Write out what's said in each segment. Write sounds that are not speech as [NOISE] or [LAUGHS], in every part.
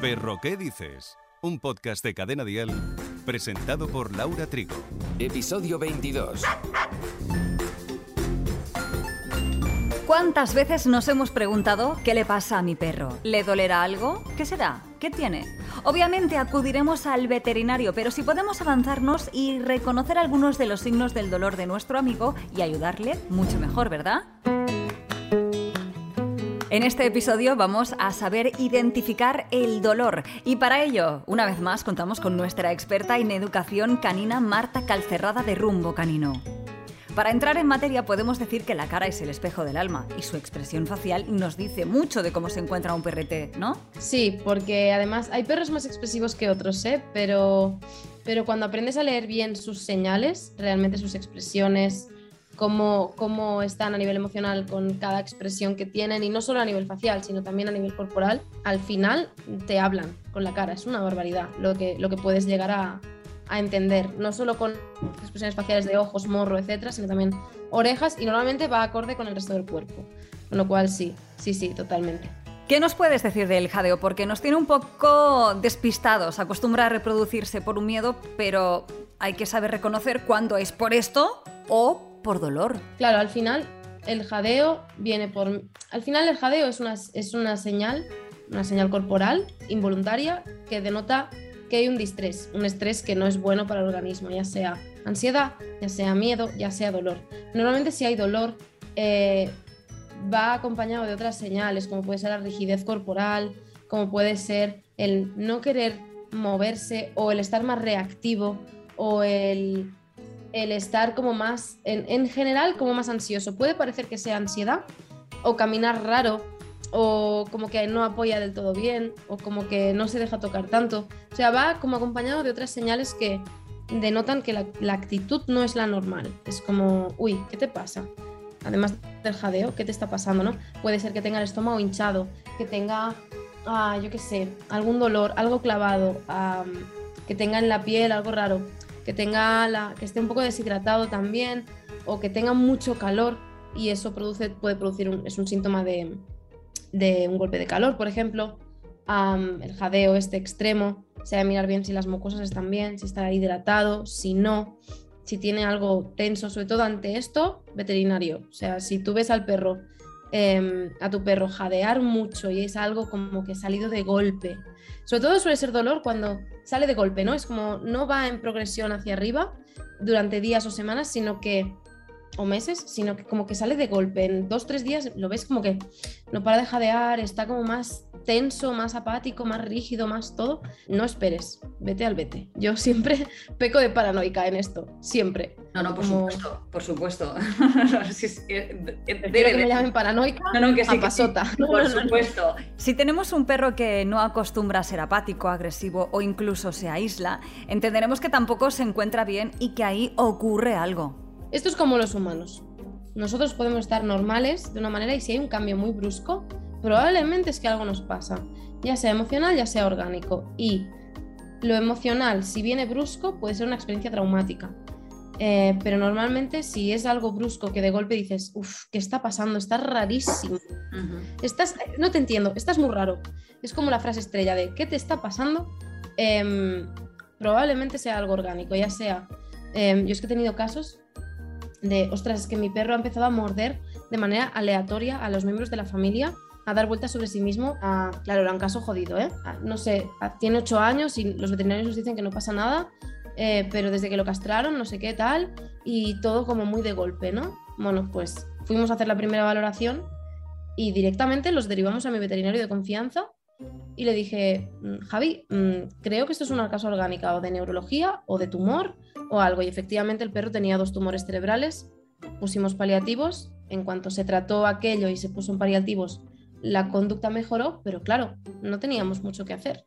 Perro, ¿qué dices? Un podcast de Cadena Dial presentado por Laura Trigo. Episodio 22. ¿Cuántas veces nos hemos preguntado qué le pasa a mi perro? ¿Le dolerá algo? ¿Qué será? ¿Qué tiene? Obviamente acudiremos al veterinario, pero si podemos avanzarnos y reconocer algunos de los signos del dolor de nuestro amigo y ayudarle, mucho mejor, ¿verdad? En este episodio vamos a saber identificar el dolor y para ello, una vez más, contamos con nuestra experta en educación canina Marta Calcerrada de Rumbo Canino. Para entrar en materia podemos decir que la cara es el espejo del alma y su expresión facial nos dice mucho de cómo se encuentra un perrete, ¿no? Sí, porque además hay perros más expresivos que otros, ¿eh? Pero, pero cuando aprendes a leer bien sus señales, realmente sus expresiones, cómo, cómo están a nivel emocional con cada expresión que tienen y no solo a nivel facial, sino también a nivel corporal, al final te hablan con la cara. Es una barbaridad lo que, lo que puedes llegar a, a entender, no solo con expresiones faciales de ojos, morro, etcétera, sino también orejas y normalmente va acorde con el resto del cuerpo. Con lo cual sí, sí, sí, totalmente. ¿Qué nos puedes decir del jadeo? Porque nos tiene un poco despistados, acostumbra a reproducirse por un miedo, pero hay que saber reconocer cuándo es por esto o por dolor. Claro, al final el jadeo viene por... Al final el jadeo es una, es una señal, una señal corporal involuntaria que denota que hay un distrés, un estrés que no es bueno para el organismo, ya sea ansiedad, ya sea miedo, ya sea dolor. Normalmente si hay dolor eh, va acompañado de otras señales, como puede ser la rigidez corporal, como puede ser el no querer moverse o el estar más reactivo o el el estar como más, en, general, como más ansioso. Puede parecer que sea ansiedad o caminar raro o como que no apoya del todo bien o como que no se deja tocar tanto. O sea, va como acompañado de otras señales que denotan que la, actitud no es la normal. Es como, uy, ¿qué te pasa? Además del jadeo, ¿qué te está pasando? ¿no? Puede ser que tenga el estómago hinchado, que tenga, ah, yo qué sé, algún dolor, algo clavado, que tenga en la piel algo raro que tenga la, que esté un poco deshidratado también o que tenga mucho calor y eso produce, puede producir un, es un síntoma de, un golpe de calor, por ejemplo, el jadeo este extremo, se sea, mirar bien si las mucosas están bien, si está hidratado, si no, si tiene algo tenso, sobre todo ante esto, veterinario. O sea, si tú ves al perro, em, a tu perro jadear mucho y es algo como que salido de golpe, sobre todo suele ser dolor cuando sale de golpe, ¿no? Es como no va en progresión hacia arriba durante días o semanas, sino que o meses, sino que como que sale de golpe. En dos, tres días lo ves como que no para de jadear, está como más tenso, más apático, más rígido, más todo. No esperes, vete al vete. Yo siempre [LAUGHS] peco de paranoica en esto, siempre. No, no, por supuesto, por supuesto. [LAUGHS] Debe que me llamen paranoica no, no, que sí, pasota. por supuesto. Si tenemos un perro que no acostumbra a ser apático, agresivo o incluso se aísla, entenderemos que tampoco se encuentra bien y que ahí ocurre algo. Esto es como los humanos. Nosotros podemos estar normales de una manera y si hay un cambio muy brusco, probablemente es que algo nos pasa, ya sea emocional, ya sea orgánico. Y lo emocional, si viene brusco, puede ser una experiencia traumática. Eh, pero normalmente si es algo brusco que de golpe dices, uff, ¿qué está pasando? Está rarísimo. estás, no te entiendo, estás muy raro. Es como la frase estrella de ¿qué te está pasando? Em, probablemente sea algo orgánico, ya sea... Em, yo es que he tenido casos de, ostras, es que mi perro ha empezado a morder de manera aleatoria a los miembros de la familia, a dar vueltas sobre sí mismo. A, claro, era un caso jodido, ¿eh? no sé, tiene ocho años y los veterinarios nos dicen que no pasa nada, eh, pero desde que lo castraron, no sé qué tal, y todo como muy de golpe, ¿no? Bueno, pues fuimos a hacer la primera valoración y directamente los derivamos a mi veterinario de confianza y le dije, mm, Javi, mm, creo que esto es una caso orgánica o de neurología o de tumor o algo. Y efectivamente el perro tenía dos tumores cerebrales, pusimos paliativos, en cuanto se trató aquello y se puso en paliativos, la conducta mejoró, pero claro, no teníamos mucho que hacer.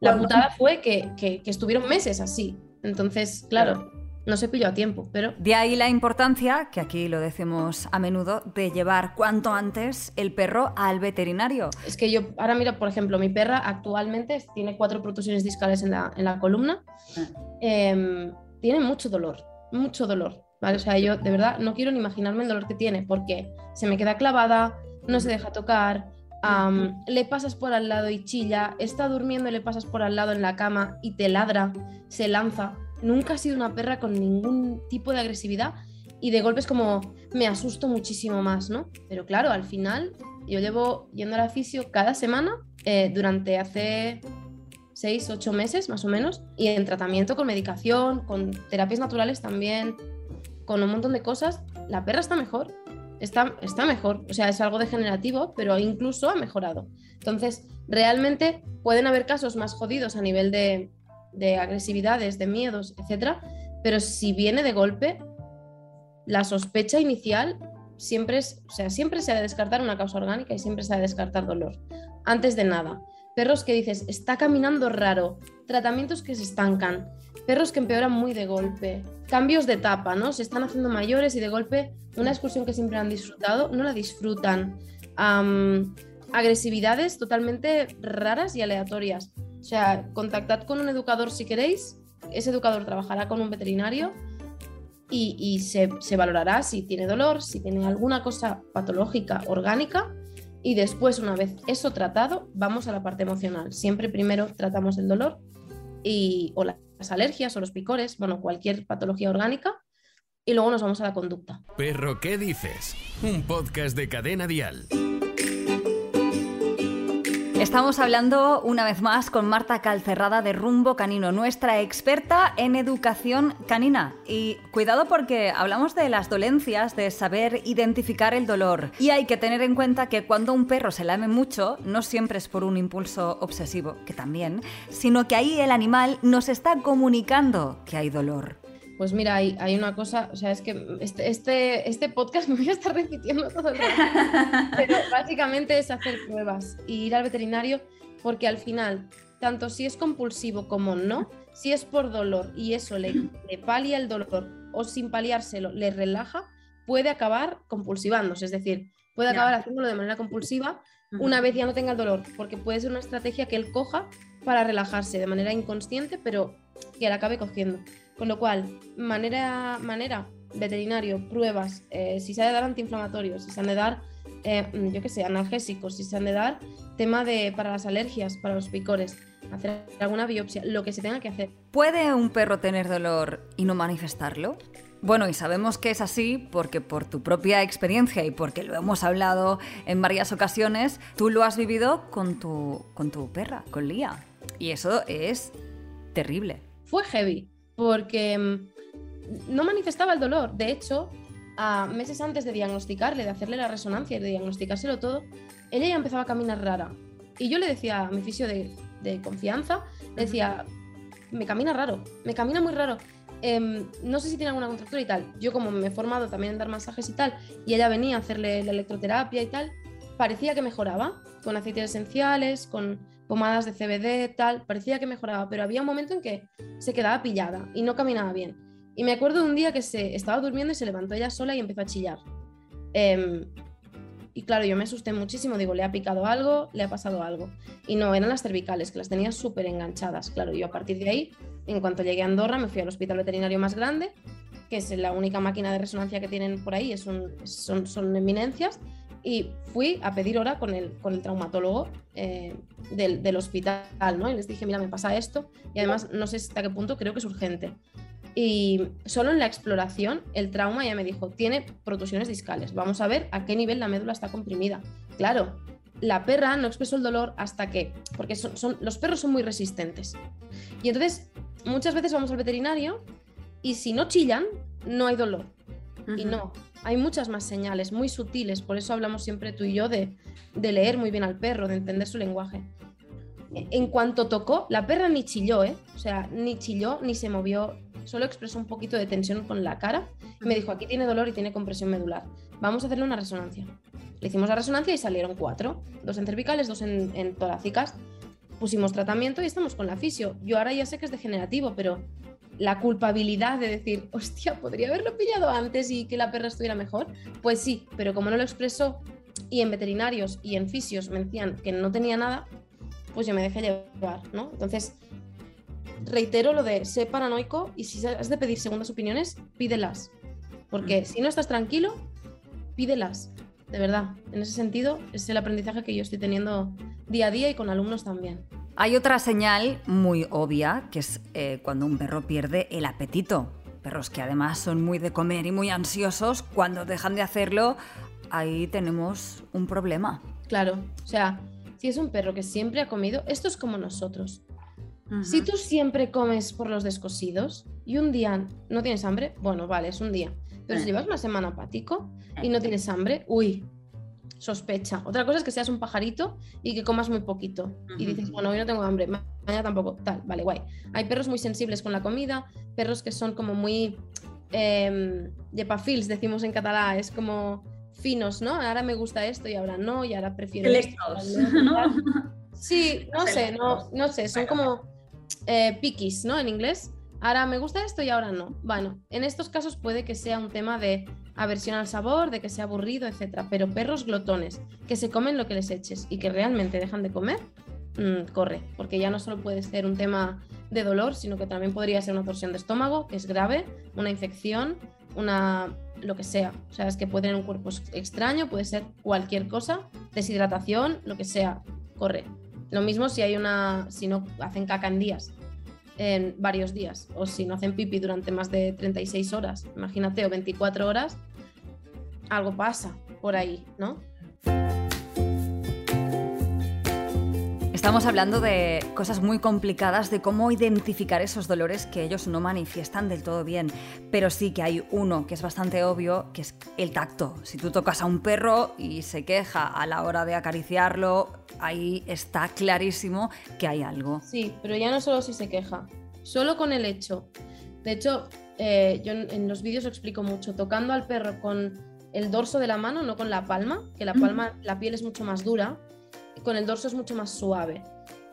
La putada fue que, que, que estuvieron meses así. Entonces, claro, no se pilló a tiempo, pero... De ahí la importancia, que aquí lo decimos a menudo, de llevar cuanto antes el perro al veterinario. Es que yo, ahora mira, por ejemplo, mi perra actualmente tiene cuatro protusiones discales en la, en la columna, em, tiene mucho dolor, mucho dolor, ¿vale? O sea, yo de verdad no quiero ni imaginarme el dolor que tiene, porque se me queda clavada, no se deja tocar, le pasas por al lado y chilla, está durmiendo y le pasas por al lado en la cama y te ladra, se lanza. Nunca ha sido una perra con ningún tipo de agresividad y de golpe es como me asusto muchísimo más, ¿no? Pero claro, al final yo llevo yendo al fisio cada semana eh, durante hace seis, ocho meses más o menos y en tratamiento con medicación, con terapias naturales también, con un montón de cosas, la perra está mejor. Está, está mejor, o sea, es algo degenerativo, pero incluso ha mejorado. Entonces, realmente pueden haber casos más jodidos a nivel de, de agresividades, de miedos, etcétera, pero si viene de golpe, la sospecha inicial siempre es, o sea, siempre se ha de descartar una causa orgánica y siempre se ha de descartar dolor. Antes de nada, perros que dices, está caminando raro, tratamientos que se estancan, perros que empeoran muy de golpe, cambios de etapa, ¿no? Se están haciendo mayores y de golpe una excursión que siempre han disfrutado no la disfrutan. Agresividades totalmente raras y aleatorias. Sea, contactad con un educador si queréis, ese educador trabajará con un veterinario y, y se, se valorará si tiene dolor, si tiene alguna cosa patológica, orgánica, y después, una vez eso tratado, vamos a la parte emocional. Siempre primero tratamos el dolor y, o las alergias o los picores, bueno, cualquier patología orgánica, y luego nos vamos a la conducta. Perro, ¿qué dices? Un podcast de Cadena Dial. Estamos hablando una vez más con Marta Calcerrada de Rumbo Canino, nuestra experta en educación canina. Y cuidado porque hablamos de las dolencias, de saber identificar el dolor. Y hay que tener en cuenta que cuando un perro se lame mucho, no siempre es por un impulso obsesivo, que también, sino que ahí el animal nos está comunicando que hay dolor. Pues mira, hay, hay una cosa, o sea, es que este, este, este podcast [LAUGHS] me voy a estar repitiendo todo el rato, pero [LAUGHS] básicamente es hacer pruebas y ir al veterinario porque al final, tanto si es compulsivo como no, si es por dolor y eso le, le palia el dolor o sin paliárselo le relaja, puede acabar compulsivándose, es decir, puede acabar haciéndolo de manera compulsiva una vez ya no tenga el dolor, porque puede ser una estrategia que él coja para relajarse de manera inconsciente, pero que la acabe cogiendo. Con lo cual, manera, manera veterinario, pruebas, eh, si se han de dar antiinflamatorios, si se han de dar, eh, mm, yo qué sé, analgésicos, si se han de dar tema de para las alergias, para los picores, hacer alguna biopsia, lo que se tenga que hacer. ¿Puede un perro tener dolor y no manifestarlo? Bueno, y sabemos que es así porque por tu propia experiencia y porque lo hemos hablado en varias ocasiones, tú lo has vivido con tu, con tu perra, con Lía. Y eso es terrible. Fue heavy, porque mm, no manifestaba el dolor. De hecho, a meses antes de diagnosticarle, de hacerle la resonancia y de diagnosticárselo todo, ella ya empezaba a caminar rara. Y yo le decía a mi fisio de, de confianza, le decía, me camina raro, me camina muy raro. Em, no sé si tiene alguna contractura y tal. Yo como me he formado también en dar masajes y tal, y ella venía a hacerle la electroterapia y tal, parecía que mejoraba, con aceites esenciales, con pomadas de CBD, tal, parecía que mejoraba, pero había un momento en que se quedaba pillada y no caminaba bien. Y me acuerdo de un día que se estaba durmiendo y se levantó ella sola y empezó a chillar. Em, y claro, yo me asusté muchísimo, digo, le ha picado algo, le ha pasado algo. Y no, eran las cervicales, que las tenía súper enganchadas. Claro, yo a partir de ahí, en cuanto llegué a Andorra, me fui al hospital veterinario más grande, que es la única máquina de resonancia que tienen por ahí, es un- son, son eminencias, y fui a pedir hora con el, con el traumatólogo eh, del, del hospital, ¿no? Y les dije, mira, me pasa esto, y además no sé hasta qué punto creo que es urgente. Y solo en la exploración, el trauma ya me dijo, tiene protusiones discales, vamos a ver a qué nivel la médula está comprimida. Claro, la perra no expresó el dolor hasta que, porque son, son- los perros son muy resistentes. Y entonces, muchas veces vamos al veterinario y si no chillan, no hay dolor. Y no, hay muchas más señales muy sutiles, por eso hablamos siempre tú y yo de, leer muy bien al perro, de entender su lenguaje. En cuanto tocó, la perra ni chilló, ¿eh? O sea, ni chilló ni se movió, solo expresó un poquito de tensión con la cara. Y me dijo, aquí tiene dolor y tiene compresión medular. Vamos a hacerle una resonancia. Le hicimos la resonancia y salieron cuatro, dos en cervicales, dos en, en torácicas. Pusimos tratamiento y estamos con la fisio. Yo ahora ya sé que es degenerativo, pero la culpabilidad de decir, hostia, podría haberlo pillado antes y que la perra estuviera mejor, pues sí, pero como no lo expresó y en veterinarios y en fisios me decían que no tenía nada, pues yo me dejé llevar, ¿no? Entonces, reitero lo de sé paranoico y si has de pedir segundas opiniones, pídelas. Porque si no estás tranquilo, pídelas. de verdad. En ese sentido, es el aprendizaje que yo estoy teniendo día a día y con alumnos también. Hay otra señal muy obvia, que es eh, cuando un perro pierde el apetito. Perros que además son muy de comer y muy ansiosos, cuando dejan de hacerlo, ahí tenemos un problema. Claro, o sea, si es un perro que siempre ha comido, esto es como nosotros. Si tú siempre comes por los descosidos y un día no tienes hambre, bueno, vale, es un día. Pero si Eh. llevas una semana apático y no tienes hambre, uy, sospecha. Otra cosa es que seas un pajarito y que comas muy poquito. Y dices, bueno, hoy no tengo hambre, ma- mañana tampoco, tal, vale, guay. Hay perros muy sensibles con la comida, perros que son como muy eh, yepafils, decimos en catalán, es como finos, ¿no? Ahora me gusta esto y ahora no, y ahora prefiero esto, no. Sí, [LAUGHS] no sé, no, no sé, son como eh, piquis, ¿no? En inglés. Ahora me gusta esto y ahora no. Bueno, en estos casos puede que sea un tema de aversión al sabor, de que sea aburrido, etcétera. Pero perros glotones que se comen lo que les eches y que realmente dejan de comer, mm, corre, porque ya no solo puede ser un tema de dolor, sino que también podría ser una torsión de estómago, que es grave, una infección, una lo que sea. O sea, es que puede tener un cuerpo ex- extraño, puede ser cualquier cosa, deshidratación, lo que sea, corre. Lo mismo si hay una, si no hacen caca en días, en varios días, o si no hacen pipi durante más de 36 horas, imagínate, o 24 horas, algo pasa por ahí, ¿no? Estamos hablando de cosas muy complicadas, de cómo identificar esos dolores que ellos no manifiestan del todo bien. Pero sí que hay uno que es bastante obvio, que es el tacto. Si tú tocas a un perro y se queja a la hora de acariciarlo, ahí está clarísimo que hay algo. Sí, pero ya no solo si se queja, solo con el hecho. De hecho, eh, yo en, los vídeos explico mucho, tocando al perro con el dorso de la mano, no con la palma, que la palma, la piel es mucho más dura, con el dorso es mucho más suave.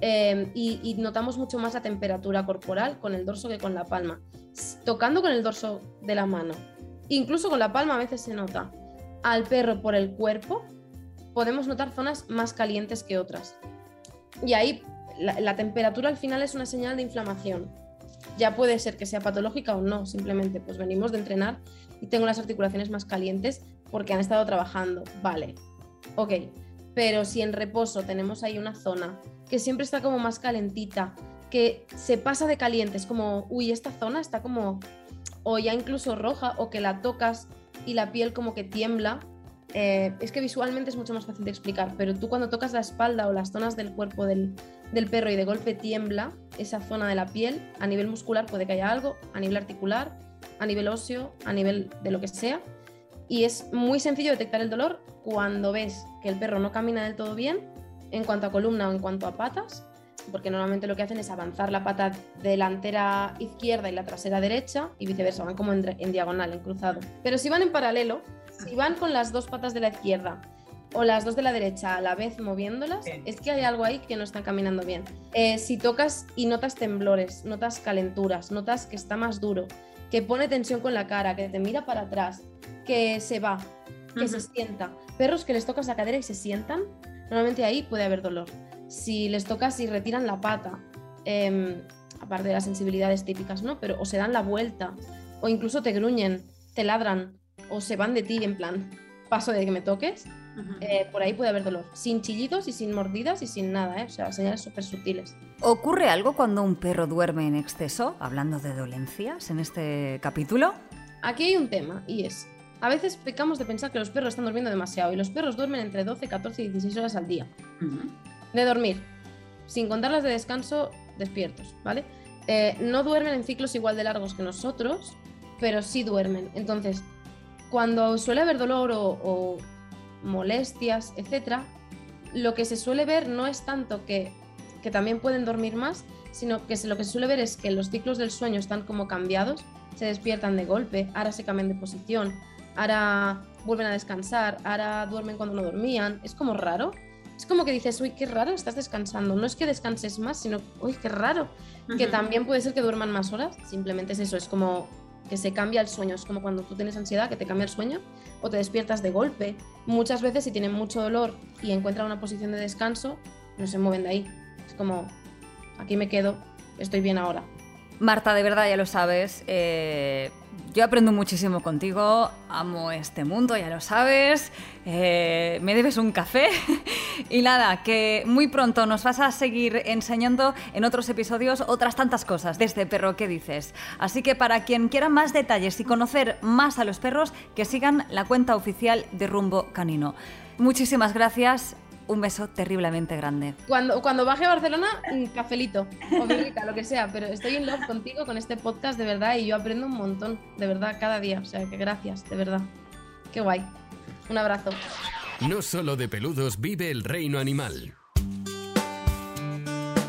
Eh, y, notamos mucho más la temperatura corporal con el dorso que con la palma. Tocando con el dorso de la mano, incluso con la palma a veces se nota. Al perro por el cuerpo, podemos notar zonas más calientes que otras. Y ahí la temperatura al final es una señal de inflamación. Ya puede ser que sea patológica o no, simplemente pues venimos de entrenar y tengo las articulaciones más calientes porque han estado trabajando. Vale, ok. Pero si en reposo tenemos ahí una zona que siempre está como más calentita, que se pasa de caliente, es como, uy, esta zona está como, o ya incluso roja, o que la tocas y la piel como que tiembla, eh, es que visualmente es mucho más fácil de explicar, pero tú cuando tocas la espalda o las zonas del cuerpo del, del perro y de golpe tiembla esa zona de la piel, a nivel muscular puede que haya algo, a nivel articular, a nivel óseo, a nivel de lo que sea. Y es muy sencillo detectar el dolor cuando ves que el perro no camina del todo bien en cuanto a columna o en cuanto a patas, porque normalmente lo que hacen es avanzar la pata delantera izquierda y la trasera derecha y viceversa, van como en, diagonal, en cruzado. Pero si van en paralelo, si van con las dos patas de la izquierda o las dos de la derecha a la vez moviéndolas, es que hay algo ahí que no está caminando bien. Eh, si tocas y notas temblores, notas calenturas, notas que está más duro, que pone tensión con la cara, que te mira para atrás, que se va, que se sienta. Perros que les tocas la cadera y se sientan, normalmente ahí puede haber dolor. Si les tocas y retiran la pata, em, aparte de las sensibilidades típicas, ¿no? Pero o se dan la vuelta, o incluso te gruñen, te ladran, o se van de ti en plan, paso de que me toques, eh, por ahí puede haber dolor. Sin chillidos y sin mordidas y sin nada, ¿eh? O sea, señales súper sutiles. ¿Ocurre algo cuando un perro duerme en exceso? Hablando de dolencias en este capítulo. Aquí hay un tema y es, a veces pecamos de pensar que los perros están durmiendo demasiado y los perros duermen entre 12, 14 y 16 horas al día. De dormir, sin contar las de descanso despiertos, ¿vale? Eh, no duermen en ciclos igual de largos que nosotros, pero sí duermen. Entonces, cuando suele haber dolor o, o molestias, etc., lo que se suele ver no es tanto que, que también pueden dormir más, sino que se- lo que se suele ver es que los ciclos del sueño están como cambiados, se despiertan de golpe, ahora se cambian de posición, ahora vuelven a descansar, ahora duermen cuando no dormían, es como raro. Es como que dices, uy, qué raro, estás descansando. No es que descanses más, sino, uy, qué raro. Que también puede ser que duerman más horas. Simplemente es eso, es como que se cambia el sueño. Es como cuando tú tienes ansiedad, que te cambia el sueño o te despiertas de golpe. Muchas veces, si tienen mucho dolor y encuentran una posición de descanso, no se mueven de ahí. Es como, aquí me quedo, estoy bien ahora. Marta, de verdad ya lo sabes, eh, Yo aprendo muchísimo contigo, amo este mundo, ya lo sabes, eh, me debes un café [LAUGHS] y nada, que muy pronto nos vas a seguir enseñando en otros episodios otras tantas cosas de este perro que dices. Así que para quien quiera más detalles y conocer más a los perros, que sigan la cuenta oficial de Rumbo Canino. Muchísimas gracias, un beso terriblemente grande. Cuando, cuando baje a Barcelona, un cafelito o birrita, lo que sea, pero estoy en love contigo con este podcast de verdad y yo aprendo un montón, de verdad, cada día. O sea que gracias, de verdad. Qué guay. Un abrazo. No solo de peludos vive el reino animal.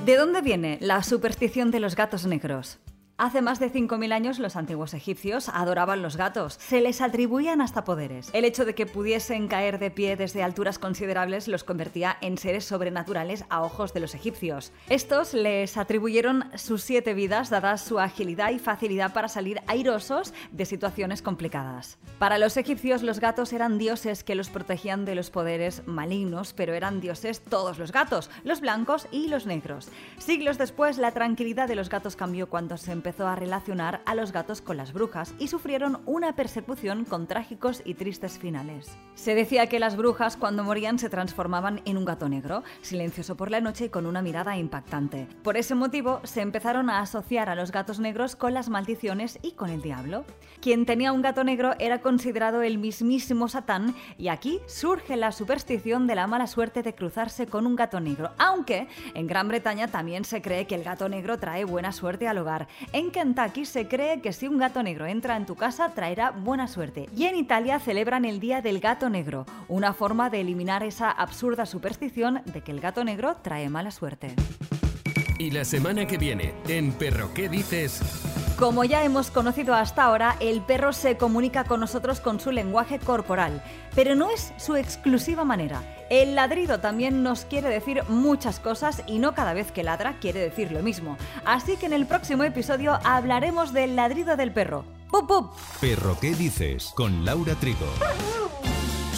¿De dónde viene la superstición de los gatos negros? Hace más de 5.000 años los antiguos egipcios adoraban los gatos, se les atribuían hasta poderes. El hecho de que pudiesen caer de pie desde alturas considerables los convertía en seres sobrenaturales a ojos de los egipcios. Estos les atribuyeron sus siete vidas dadas su agilidad y facilidad para salir airosos de situaciones complicadas. Para los egipcios los gatos eran dioses que los protegían de los poderes malignos, pero eran dioses todos los gatos, los blancos y los negros. Siglos después la tranquilidad de los gatos cambió cuando se empezó a relacionar a los gatos con las brujas y sufrieron una persecución con trágicos y tristes finales. Se decía que las brujas cuando morían se transformaban en un gato negro, silencioso por la noche y con una mirada impactante. Por ese motivo se empezaron a asociar a los gatos negros con las maldiciones y con el diablo. Quien tenía un gato negro era considerado el mismísimo Satán y aquí surge la superstición de la mala suerte de cruzarse con un gato negro, aunque en Gran Bretaña también se cree que el gato negro trae buena suerte al hogar. En Kentucky se cree que si un gato negro entra en tu casa traerá buena suerte. Y en Italia celebran el Día del Gato Negro, una forma de eliminar esa absurda superstición de que el gato negro trae mala suerte. Y la semana que viene, en Perro ¿Qué dices? Como ya hemos conocido hasta ahora, el perro se comunica con nosotros con su lenguaje corporal, pero no es su exclusiva manera. El ladrido también nos quiere decir muchas cosas y no cada vez que ladra quiere decir lo mismo. Así que en el próximo episodio hablaremos del ladrido del perro. ¡Pup, pup! Perro ¿Qué dices? Con Laura Trigo.